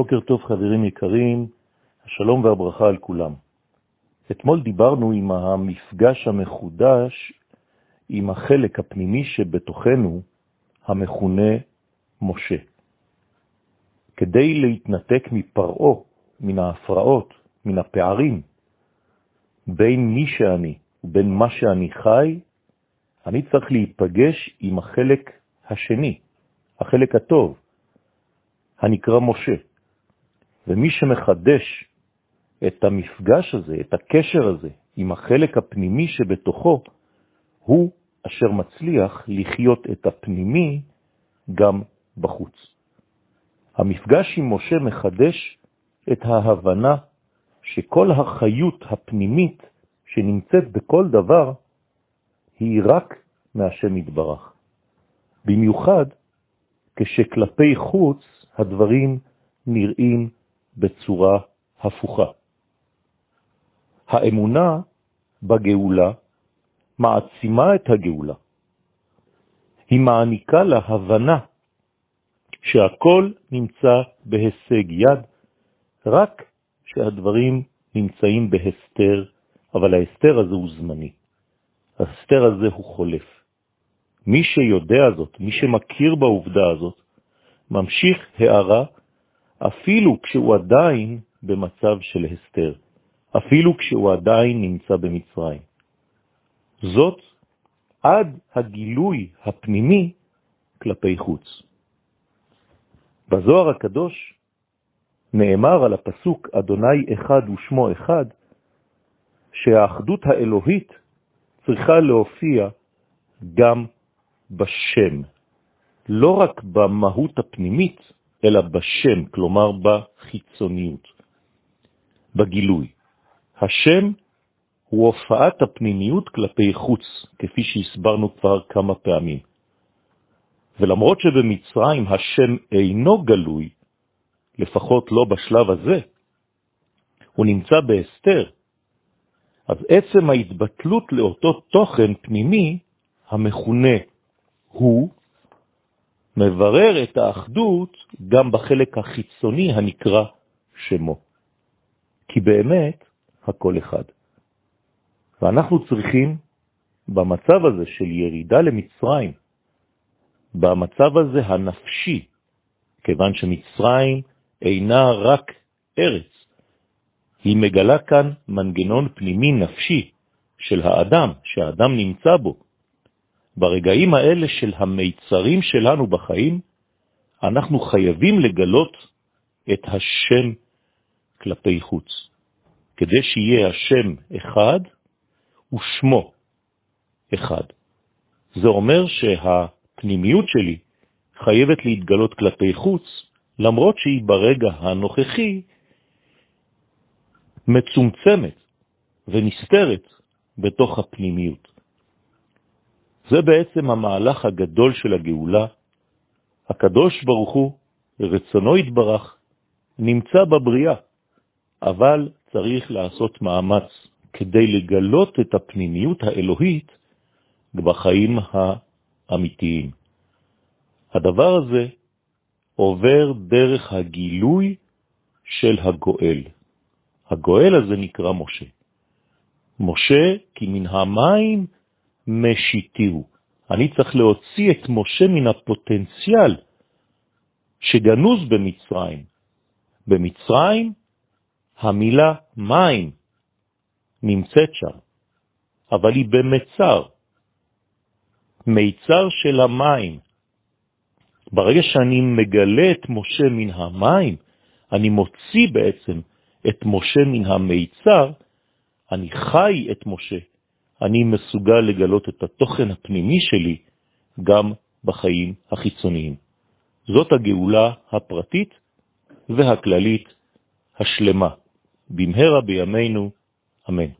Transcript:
בוקר טוב חברים יקרים, השלום והברכה על כולם. אתמול דיברנו עם המפגש המחודש עם החלק הפנימי שבתוכנו, המכונה משה. כדי להתנתק מפרעו, מן ההפרעות, מן הפערים, בין מי שאני ובין מה שאני חי, אני צריך להיפגש עם החלק השני, החלק הטוב, הנקרא משה. ומי שמחדש את המפגש הזה, את הקשר הזה, עם החלק הפנימי שבתוכו, הוא אשר מצליח לחיות את הפנימי גם בחוץ. המפגש עם משה מחדש את ההבנה שכל החיות הפנימית שנמצאת בכל דבר היא רק מהשם יתברך. במיוחד כשכלפי חוץ הדברים נראים בצורה הפוכה. האמונה בגאולה מעצימה את הגאולה. היא מעניקה לה הבנה שהכל נמצא בהישג יד, רק שהדברים נמצאים בהסתר, אבל ההסתר הזה הוא זמני. ההסתר הזה הוא חולף. מי שיודע זאת, מי שמכיר בעובדה הזאת, ממשיך הערה אפילו כשהוא עדיין במצב של הסתר, אפילו כשהוא עדיין נמצא במצרים. זאת עד הגילוי הפנימי כלפי חוץ. בזוהר הקדוש נאמר על הפסוק אדוני אחד ושמו אחד, שהאחדות האלוהית צריכה להופיע גם בשם, לא רק במהות הפנימית, אלא בשם, כלומר בחיצוניות, בגילוי. השם הוא הופעת הפנימיות כלפי חוץ, כפי שהסברנו כבר כמה פעמים. ולמרות שבמצרים השם אינו גלוי, לפחות לא בשלב הזה, הוא נמצא בהסתר, אז עצם ההתבטלות לאותו תוכן פנימי, המכונה הוא, מברר את האחדות גם בחלק החיצוני הנקרא שמו. כי באמת הכל אחד. ואנחנו צריכים, במצב הזה של ירידה למצרים, במצב הזה הנפשי, כיוון שמצרים אינה רק ארץ, היא מגלה כאן מנגנון פנימי נפשי של האדם, שהאדם נמצא בו. ברגעים האלה של המיצרים שלנו בחיים, אנחנו חייבים לגלות את השם כלפי חוץ, כדי שיהיה השם אחד ושמו אחד. זה אומר שהפנימיות שלי חייבת להתגלות כלפי חוץ, למרות שהיא ברגע הנוכחי מצומצמת ונסתרת בתוך הפנימיות. זה בעצם המהלך הגדול של הגאולה. הקדוש ברוך הוא, רצונו התברך, נמצא בבריאה, אבל צריך לעשות מאמץ כדי לגלות את הפנימיות האלוהית בחיים האמיתיים. הדבר הזה עובר דרך הגילוי של הגואל. הגואל הזה נקרא משה. משה, כי מן המים משיתיהו. אני צריך להוציא את משה מן הפוטנציאל שגנוז במצרים. במצרים המילה מים נמצאת שם, אבל היא במצר, מיצר של המים. ברגע שאני מגלה את משה מן המים, אני מוציא בעצם את משה מן המיצר, אני חי את משה, אני מסוגל לגלות את התוכן הפנימי שלי גם בחיים החיצוניים. זאת הגאולה הפרטית והכללית השלמה, במהרה בימינו, אמן.